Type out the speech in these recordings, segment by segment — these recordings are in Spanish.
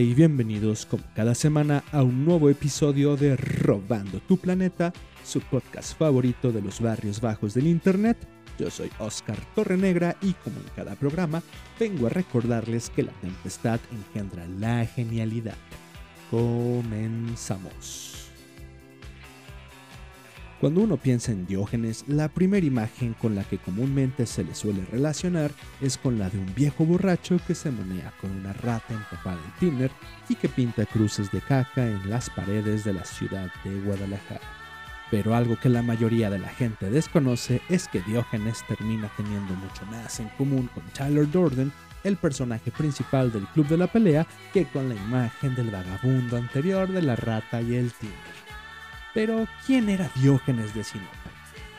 Y bienvenidos como cada semana a un nuevo episodio de Robando tu Planeta, su podcast favorito de los barrios bajos del Internet. Yo soy Oscar Torrenegra y como en cada programa, vengo a recordarles que la tempestad engendra la genialidad. Comenzamos. Cuando uno piensa en Diógenes, la primera imagen con la que comúnmente se le suele relacionar es con la de un viejo borracho que se menea con una rata empapada en tiner y que pinta cruces de caca en las paredes de la ciudad de Guadalajara. Pero algo que la mayoría de la gente desconoce es que Diógenes termina teniendo mucho más en común con Tyler Durden, el personaje principal del Club de la Pelea, que con la imagen del vagabundo anterior de la rata y el tiner. Pero, ¿quién era Diógenes de Sinope?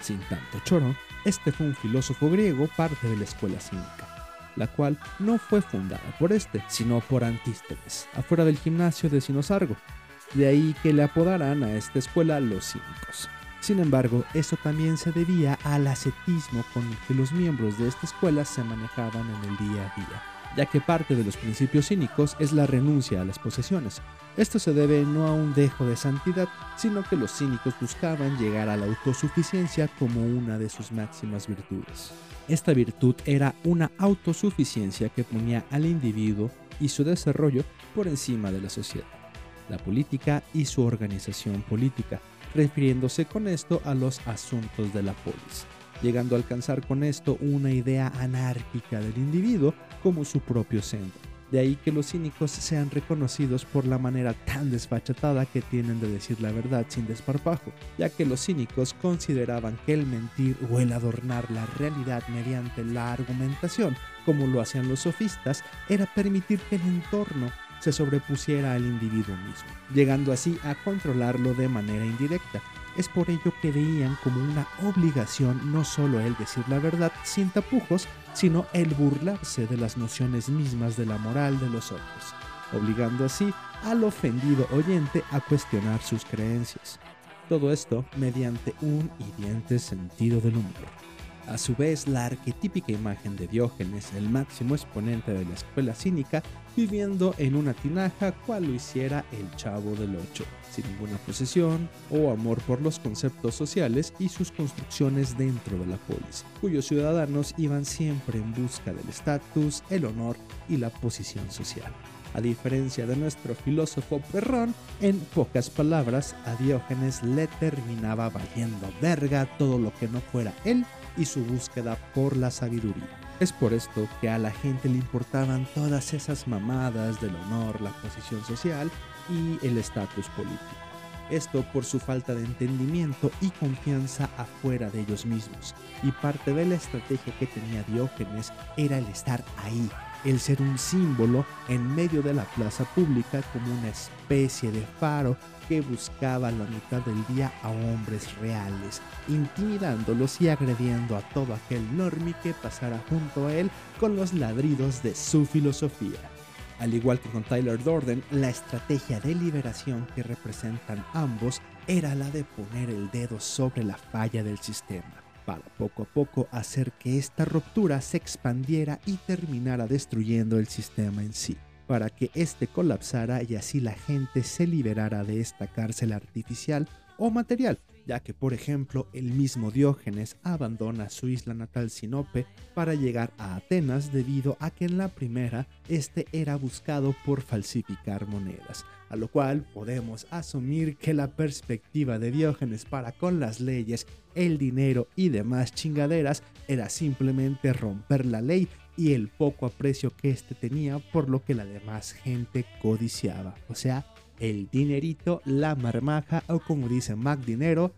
Sin tanto choro, este fue un filósofo griego parte de la escuela cínica, la cual no fue fundada por este, sino por Antístenes, afuera del gimnasio de Sinosargo. De ahí que le apodaran a esta escuela los cínicos. Sin embargo, eso también se debía al ascetismo con el que los miembros de esta escuela se manejaban en el día a día, ya que parte de los principios cínicos es la renuncia a las posesiones. Esto se debe no a un dejo de santidad, sino que los cínicos buscaban llegar a la autosuficiencia como una de sus máximas virtudes. Esta virtud era una autosuficiencia que ponía al individuo y su desarrollo por encima de la sociedad, la política y su organización política, refiriéndose con esto a los asuntos de la polis, llegando a alcanzar con esto una idea anárquica del individuo como su propio centro. De ahí que los cínicos sean reconocidos por la manera tan desfachatada que tienen de decir la verdad sin desparpajo, ya que los cínicos consideraban que el mentir o el adornar la realidad mediante la argumentación, como lo hacían los sofistas, era permitir que el entorno se sobrepusiera al individuo mismo, llegando así a controlarlo de manera indirecta. Es por ello que veían como una obligación no solo el decir la verdad sin tapujos, sino el burlarse de las nociones mismas de la moral de los otros, obligando así al ofendido oyente a cuestionar sus creencias. Todo esto mediante un hiriente sentido del humor. A su vez, la arquetípica imagen de Diógenes, el máximo exponente de la escuela cínica, viviendo en una tinaja cual lo hiciera el chavo del ocho, sin ninguna posesión o amor por los conceptos sociales y sus construcciones dentro de la polis, cuyos ciudadanos iban siempre en busca del estatus, el honor y la posición social. A diferencia de nuestro filósofo perrón, en pocas palabras, a Diógenes le terminaba valiendo verga todo lo que no fuera él y su búsqueda por la sabiduría. Es por esto que a la gente le importaban todas esas mamadas del honor, la posición social y el estatus político. Esto por su falta de entendimiento y confianza afuera de ellos mismos. Y parte de la estrategia que tenía Diógenes era el estar ahí, el ser un símbolo en medio de la plaza pública como una especie de faro que buscaba la mitad del día a hombres reales, intimidándolos y agrediendo a todo aquel normi que pasara junto a él con los ladridos de su filosofía. Al igual que con Tyler Durden, la estrategia de liberación que representan ambos era la de poner el dedo sobre la falla del sistema, para poco a poco hacer que esta ruptura se expandiera y terminara destruyendo el sistema en sí para que éste colapsara y así la gente se liberara de esta cárcel artificial o material, ya que por ejemplo el mismo Diógenes abandona su isla natal Sinope para llegar a Atenas debido a que en la primera este era buscado por falsificar monedas, a lo cual podemos asumir que la perspectiva de Diógenes para con las leyes el dinero y demás chingaderas era simplemente romper la ley y el poco aprecio que éste tenía por lo que la demás gente codiciaba. O sea, el dinerito, la marmaja o como dice Mac Dinero,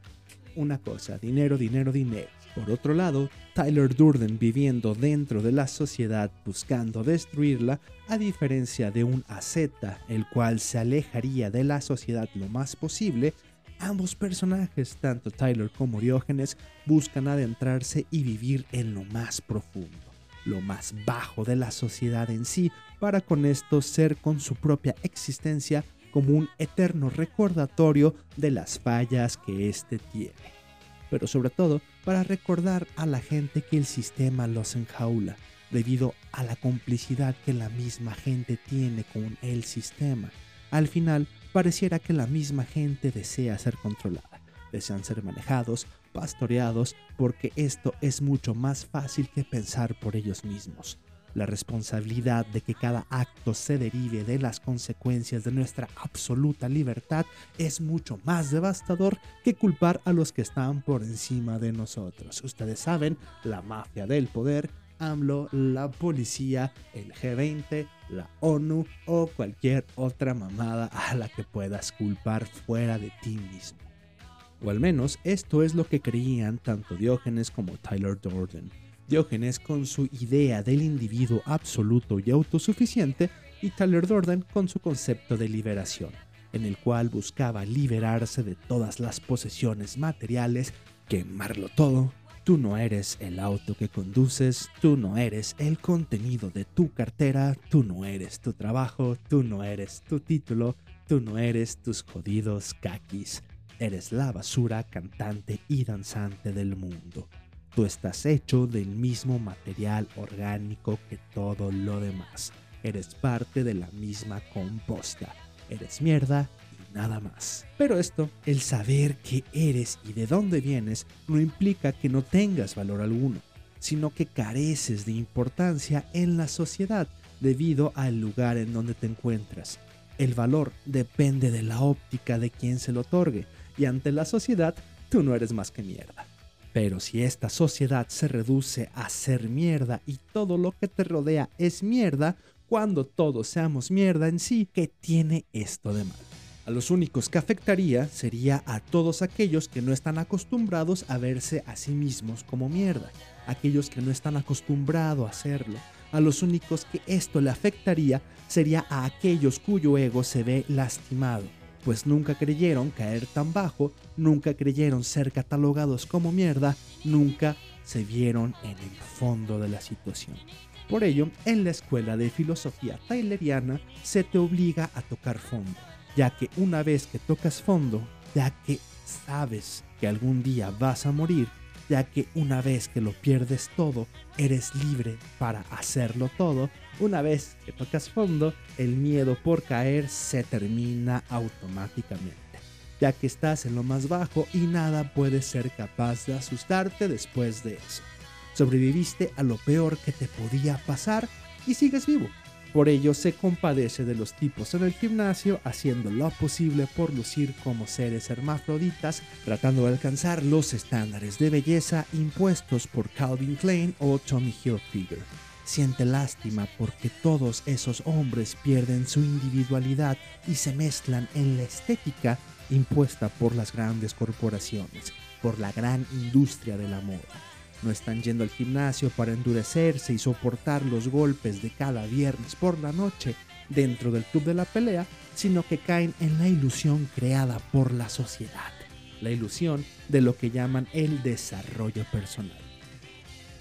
una cosa, dinero, dinero, dinero. Por otro lado, Tyler Durden viviendo dentro de la sociedad buscando destruirla, a diferencia de un asceta, el cual se alejaría de la sociedad lo más posible, ambos personajes, tanto Tyler como Diógenes, buscan adentrarse y vivir en lo más profundo, lo más bajo de la sociedad en sí, para con esto ser con su propia existencia como un eterno recordatorio de las fallas que éste tiene pero sobre todo para recordar a la gente que el sistema los enjaula, debido a la complicidad que la misma gente tiene con el sistema. Al final, pareciera que la misma gente desea ser controlada, desean ser manejados, pastoreados, porque esto es mucho más fácil que pensar por ellos mismos. La responsabilidad de que cada acto se derive de las consecuencias de nuestra absoluta libertad es mucho más devastador que culpar a los que están por encima de nosotros. Ustedes saben, la mafia del poder, AMLO, la policía, el G20, la ONU o cualquier otra mamada a la que puedas culpar fuera de ti mismo. O al menos esto es lo que creían tanto Diógenes como Tyler Durden. Diógenes con su idea del individuo absoluto y autosuficiente y Tyler Durden con su concepto de liberación, en el cual buscaba liberarse de todas las posesiones materiales, quemarlo todo. Tú no eres el auto que conduces, tú no eres el contenido de tu cartera, tú no eres tu trabajo, tú no eres tu título, tú no eres tus jodidos kakis. Eres la basura cantante y danzante del mundo. Tú estás hecho del mismo material orgánico que todo lo demás. Eres parte de la misma composta. Eres mierda nada más. Pero esto, el saber qué eres y de dónde vienes, no implica que no tengas valor alguno, sino que careces de importancia en la sociedad debido al lugar en donde te encuentras. El valor depende de la óptica de quien se lo otorgue, y ante la sociedad, tú no eres más que mierda. Pero si esta sociedad se reduce a ser mierda y todo lo que te rodea es mierda, cuando todos seamos mierda en sí, ¿qué tiene esto de mal? A los únicos que afectaría sería a todos aquellos que no están acostumbrados a verse a sí mismos como mierda, aquellos que no están acostumbrados a hacerlo. A los únicos que esto le afectaría sería a aquellos cuyo ego se ve lastimado pues nunca creyeron caer tan bajo, nunca creyeron ser catalogados como mierda, nunca se vieron en el fondo de la situación. Por ello, en la escuela de filosofía tayleriana se te obliga a tocar fondo, ya que una vez que tocas fondo, ya que sabes que algún día vas a morir, ya que una vez que lo pierdes todo, eres libre para hacerlo todo, una vez que tocas fondo, el miedo por caer se termina automáticamente, ya que estás en lo más bajo y nada puede ser capaz de asustarte después de eso. Sobreviviste a lo peor que te podía pasar y sigues vivo. Por ello se compadece de los tipos en el gimnasio haciendo lo posible por lucir como seres hermafroditas, tratando de alcanzar los estándares de belleza impuestos por Calvin Klein o Tommy Hilfiger siente lástima porque todos esos hombres pierden su individualidad y se mezclan en la estética impuesta por las grandes corporaciones, por la gran industria de la moda. No están yendo al gimnasio para endurecerse y soportar los golpes de cada viernes por la noche dentro del club de la pelea, sino que caen en la ilusión creada por la sociedad, la ilusión de lo que llaman el desarrollo personal.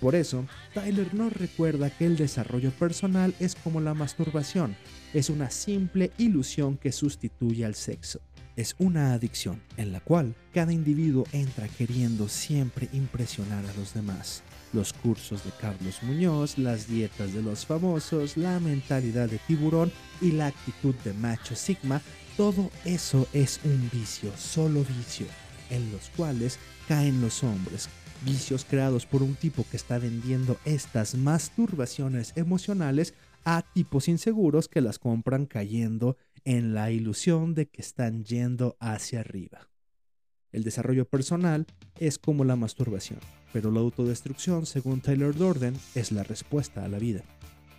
Por eso, Tyler no recuerda que el desarrollo personal es como la masturbación, es una simple ilusión que sustituye al sexo. Es una adicción en la cual cada individuo entra queriendo siempre impresionar a los demás. Los cursos de Carlos Muñoz, las dietas de los famosos, la mentalidad de tiburón y la actitud de macho sigma, todo eso es un vicio, solo vicio, en los cuales caen los hombres vicios creados por un tipo que está vendiendo estas masturbaciones emocionales a tipos inseguros que las compran cayendo en la ilusión de que están yendo hacia arriba. El desarrollo personal es como la masturbación, pero la autodestrucción, según Tyler Durden, es la respuesta a la vida.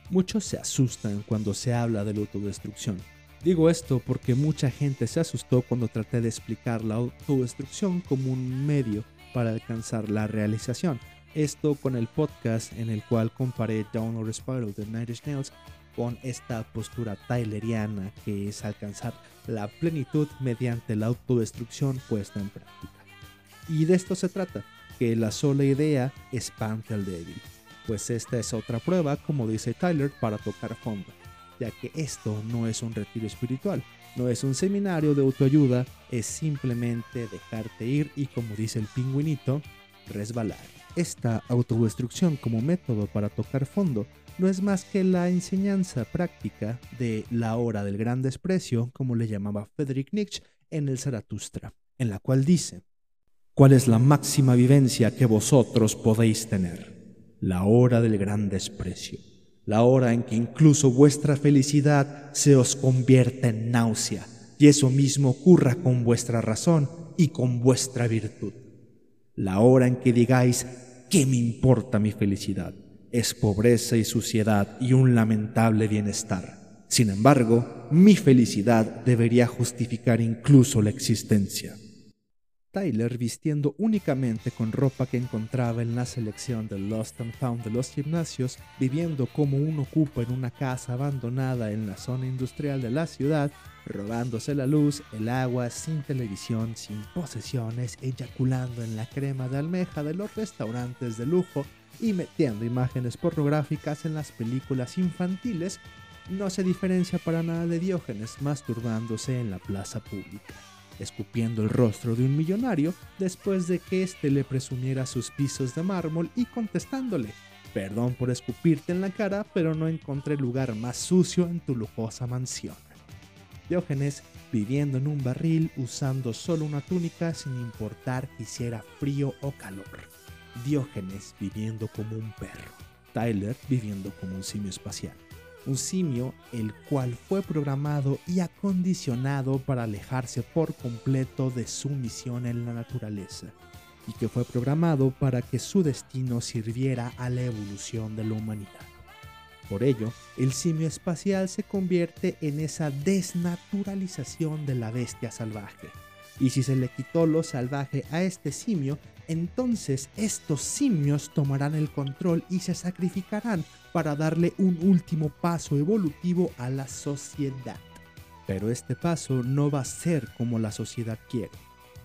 Muchos se asustan cuando se habla de la autodestrucción. Digo esto porque mucha gente se asustó cuando traté de explicar la autodestrucción como un medio para alcanzar la realización. Esto con el podcast en el cual comparé Downward Spiral de Nine Nails con esta postura tyleriana que es alcanzar la plenitud mediante la autodestrucción puesta en práctica. Y de esto se trata, que la sola idea espante al débil, pues esta es otra prueba, como dice Tyler, para tocar fondo, ya que esto no es un retiro espiritual, no es un seminario de autoayuda, es simplemente dejarte ir y como dice el pingüinito, resbalar. Esta autodestrucción como método para tocar fondo no es más que la enseñanza práctica de la hora del gran desprecio, como le llamaba Friedrich Nietzsche en el Zaratustra, en la cual dice, ¿cuál es la máxima vivencia que vosotros podéis tener? La hora del gran desprecio, la hora en que incluso vuestra felicidad se os convierte en náusea, y eso mismo ocurra con vuestra razón y con vuestra virtud. La hora en que digáis, ¿qué me importa mi felicidad? es pobreza y suciedad y un lamentable bienestar. Sin embargo, mi felicidad debería justificar incluso la existencia. Tyler, vistiendo únicamente con ropa que encontraba en la selección del Lost and Found de los gimnasios, viviendo como un ocupa en una casa abandonada en la zona industrial de la ciudad, robándose la luz, el agua, sin televisión, sin posesiones, eyaculando en la crema de almeja de los restaurantes de lujo y metiendo imágenes pornográficas en las películas infantiles, no se diferencia para nada de Diógenes masturbándose en la plaza pública, escupiendo el rostro de un millonario después de que éste le presumiera sus pisos de mármol y contestándole, perdón por escupirte en la cara, pero no encontré lugar más sucio en tu lujosa mansión. Diógenes viviendo en un barril usando solo una túnica sin importar que hiciera frío o calor. Diógenes viviendo como un perro, Tyler viviendo como un simio espacial. Un simio el cual fue programado y acondicionado para alejarse por completo de su misión en la naturaleza, y que fue programado para que su destino sirviera a la evolución de la humanidad. Por ello, el simio espacial se convierte en esa desnaturalización de la bestia salvaje. Y si se le quitó lo salvaje a este simio, entonces estos simios tomarán el control y se sacrificarán para darle un último paso evolutivo a la sociedad. Pero este paso no va a ser como la sociedad quiere.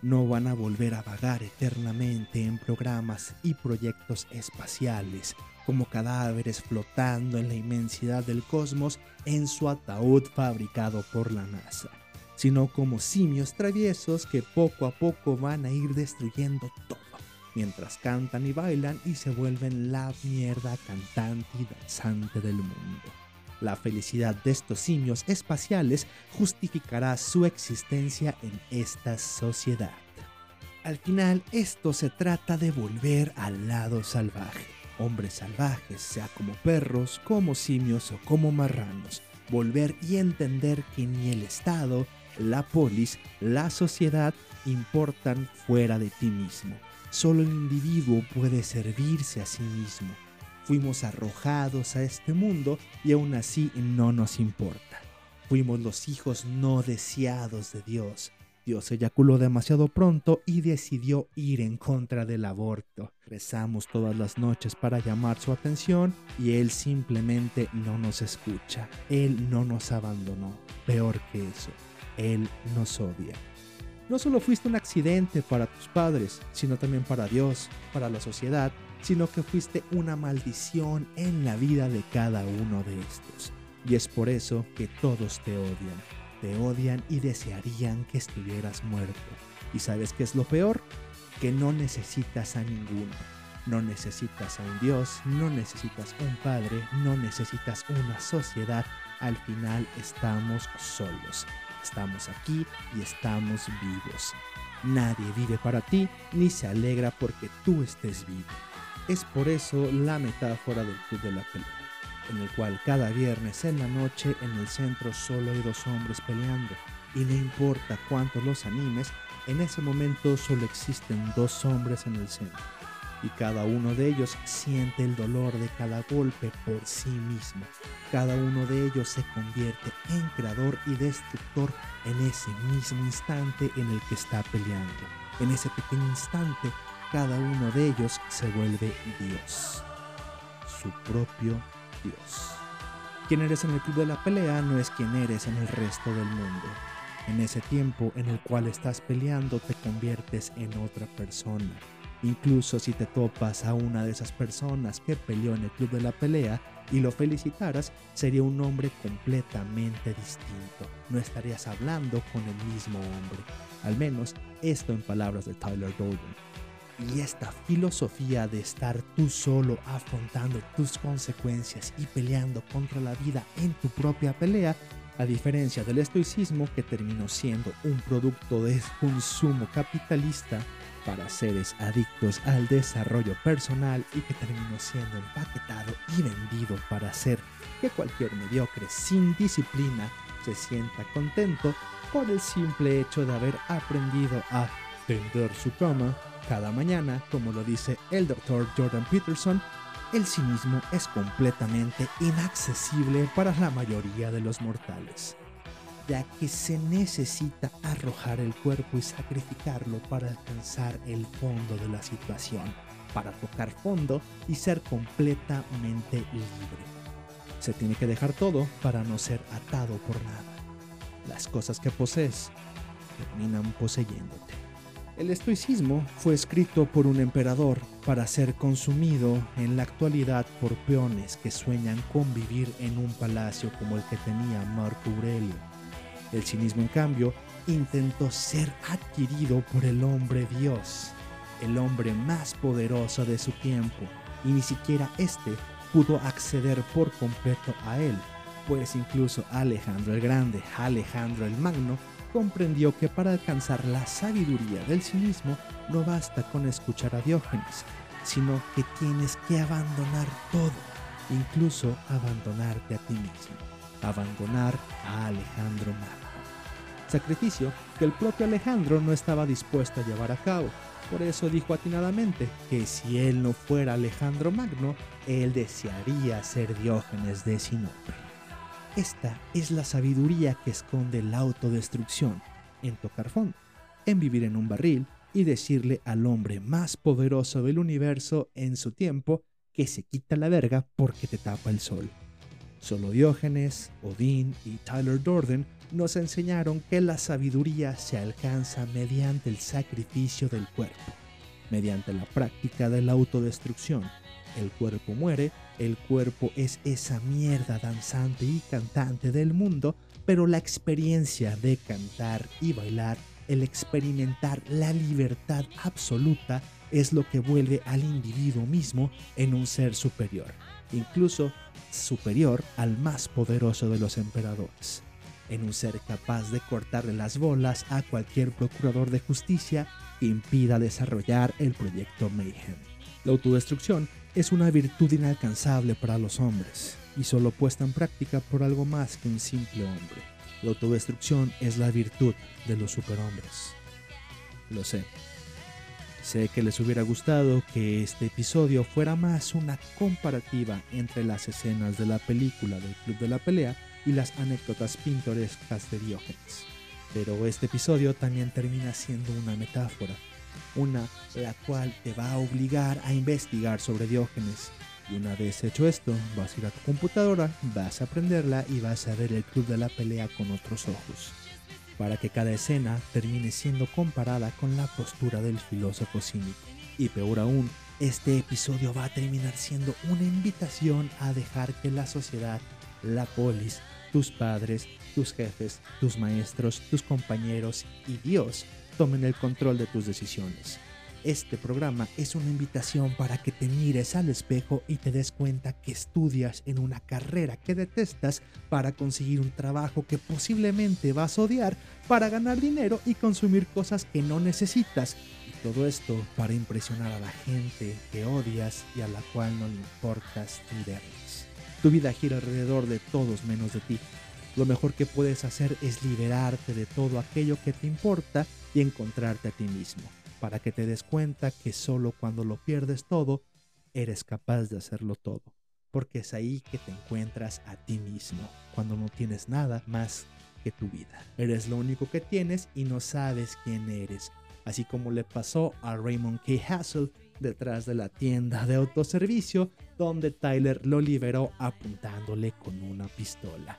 No van a volver a vagar eternamente en programas y proyectos espaciales, como cadáveres flotando en la inmensidad del cosmos en su ataúd fabricado por la NASA, sino como simios traviesos que poco a poco van a ir destruyendo todo mientras cantan y bailan y se vuelven la mierda cantante y danzante del mundo. La felicidad de estos simios espaciales justificará su existencia en esta sociedad. Al final, esto se trata de volver al lado salvaje. Hombres salvajes, sea como perros, como simios o como marranos. Volver y entender que ni el Estado, la polis, la sociedad importan fuera de ti mismo Solo el individuo puede servirse a sí mismo. Fuimos arrojados a este mundo y aún así no nos importa. Fuimos los hijos no deseados de Dios. Dios eyaculó demasiado pronto y decidió ir en contra del aborto. Rezamos todas las noches para llamar su atención y Él simplemente no nos escucha. Él no nos abandonó. Peor que eso, Él nos odia. No solo fuiste un accidente para tus padres, sino también para Dios, para la sociedad, sino que fuiste una maldición en la vida de cada uno de estos. Y es por eso que todos te odian. Te odian y desearían que estuvieras muerto. ¿Y sabes qué es lo peor? Que no necesitas a ninguno. No necesitas a un Dios, no necesitas un Padre, no necesitas una sociedad. Al final estamos solos. Estamos aquí y estamos vivos. Nadie vive para ti ni se alegra porque tú estés vivo. Es por eso la metáfora del club de la pelea, en el cual cada viernes en la noche en el centro solo hay dos hombres peleando y no importa cuánto los animes, En ese momento solo existen dos hombres en el centro, y cada uno de ellos siente el dolor de cada golpe por sí mismo. Cada uno de ellos se convierte en creador y destructor en ese mismo instante en el que está peleando. En ese pequeño instante, cada uno de ellos se vuelve Dios, su propio Dios. Quien eres en el club de la pelea no es quien eres en el resto del mundo. En ese tiempo en el cual estás peleando te conviertes en otra persona. Incluso si te topas a una de esas personas que peleó en el club de la pelea y lo felicitaras, sería un hombre completamente distinto. No estarías hablando con el mismo hombre. Al menos esto en palabras de Tyler Golden. Y esta filosofía de estar tú solo afrontando tus consecuencias y peleando contra la vida en tu propia pelea, a diferencia del estoicismo que terminó siendo un producto de consumo capitalista para seres adictos al desarrollo personal y que terminó siendo empaquetado y vendido para hacer que cualquier mediocre sin disciplina se sienta contento por el simple hecho de haber aprendido a tender su cama cada mañana, como lo dice el doctor Jordan Peterson, el cinismo es completamente inaccesible para la mayoría de los mortales, ya que se necesita arrojar el cuerpo y sacrificarlo para alcanzar el fondo de la situación, para tocar fondo y ser completamente libre. Se tiene que dejar todo para no ser atado por nada. Las cosas que posees terminan poseyéndote. El estoicismo fue escrito por un emperador para ser consumido en la actualidad por peones que sueñan con vivir en un palacio como el que tenía Marco Aurelio. El cinismo, en cambio, intentó ser adquirido por el hombre Dios, el hombre más poderoso de su tiempo, y ni siquiera éste pudo acceder por completo a él, pues incluso Alejandro el Grande, Alejandro el Magno, comprendió que para alcanzar la sabiduría del cinismo no basta con escuchar a Diógenes, sino que tienes que abandonar todo, incluso abandonarte a ti mismo, abandonar a Alejandro Magno. Sacrificio que el propio Alejandro no estaba dispuesto a llevar a cabo. Por eso dijo atinadamente que si él no fuera Alejandro Magno, él desearía ser Diógenes de Sinope. Esta es la sabiduría que esconde la autodestrucción en tocar fondo, en vivir en un barril y decirle al hombre más poderoso del universo en su tiempo que se quita la verga porque te tapa el sol. Solo Diógenes, Odín y Tyler Dorden nos enseñaron que la sabiduría se alcanza mediante el sacrificio del cuerpo, mediante la práctica de la autodestrucción. El cuerpo muere el cuerpo es esa mierda danzante y cantante del mundo, pero la experiencia de cantar y bailar, el experimentar la libertad absoluta, es lo que vuelve al individuo mismo en un ser superior, incluso superior al más poderoso de los emperadores, en un ser capaz de cortarle las bolas a cualquier procurador de justicia que impida desarrollar el proyecto Mayhem. La autodestrucción es una virtud inalcanzable para los hombres y solo puesta en práctica por algo más que un simple hombre. La autodestrucción es la virtud de los superhombres. Lo sé. Sé que les hubiera gustado que este episodio fuera más una comparativa entre las escenas de la película del Club de la Pelea y las anécdotas pintorescas de Diógenes. Pero este episodio también termina siendo una metáfora una la cual te va a obligar a investigar sobre Diógenes. Y una vez hecho esto, vas a ir a tu computadora, vas a aprenderla y vas a ver el club de la pelea con otros ojos, para que cada escena termine siendo comparada con la postura del filósofo cínico. Y peor aún, este episodio va a terminar siendo una invitación a dejar que la sociedad, la polis, tus padres, tus jefes, tus maestros, tus compañeros y Dios tomen el control de tus decisiones. Este programa es una invitación para que te mires al espejo y te des cuenta que estudias en una carrera que detestas para conseguir un trabajo que posiblemente vas a odiar para ganar dinero y consumir cosas que no necesitas. Y todo esto para impresionar a la gente que odias y a la cual no le importas ni verles. Tu vida gira alrededor de todos menos de ti. Lo mejor que puedes hacer es liberarte de todo aquello que te importa y encontrarte a ti mismo, para que te des cuenta que solo cuando lo pierdes todo, eres capaz de hacerlo todo, porque es ahí que te encuentras a ti mismo, cuando no tienes nada más que tu vida. Eres lo único que tienes y no sabes quién eres, así como le pasó a Raymond K. Hassel detrás de la tienda de autoservicio donde Tyler lo liberó apuntándole con una pistola.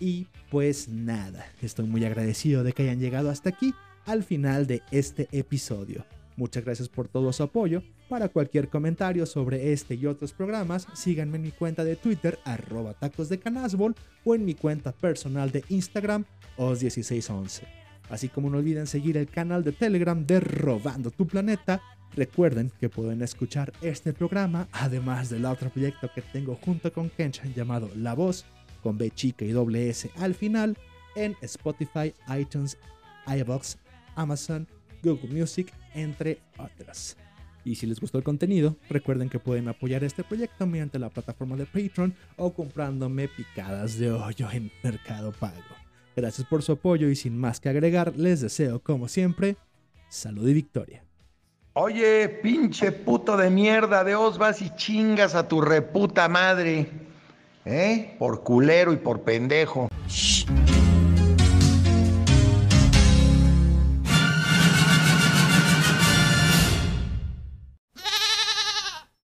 Y pues nada, estoy muy agradecido de que hayan llegado hasta aquí al final de este episodio. Muchas gracias por todo su apoyo. Para cualquier comentario sobre este y otros programas, síganme en mi cuenta de Twitter, arroba tacos de canasbol, o en mi cuenta personal de Instagram, os1611. Así como no olviden seguir el canal de Telegram de Robando tu Planeta. Recuerden que pueden escuchar este programa, además del otro proyecto que tengo junto con Kenshan llamado La Voz, con B chica y doble S al final, en Spotify, iTunes, iBox, Amazon, Google Music, entre otras. Y si les gustó el contenido, recuerden que pueden apoyar este proyecto mediante la plataforma de Patreon o comprándome picadas de hoyo en Mercado Pago. Gracias por su apoyo y sin más que agregar, les deseo como siempre salud y victoria. Oye, pinche puto de mierda, de os vas y chingas a tu reputa madre. ¿Eh? Por culero y por pendejo. Shh.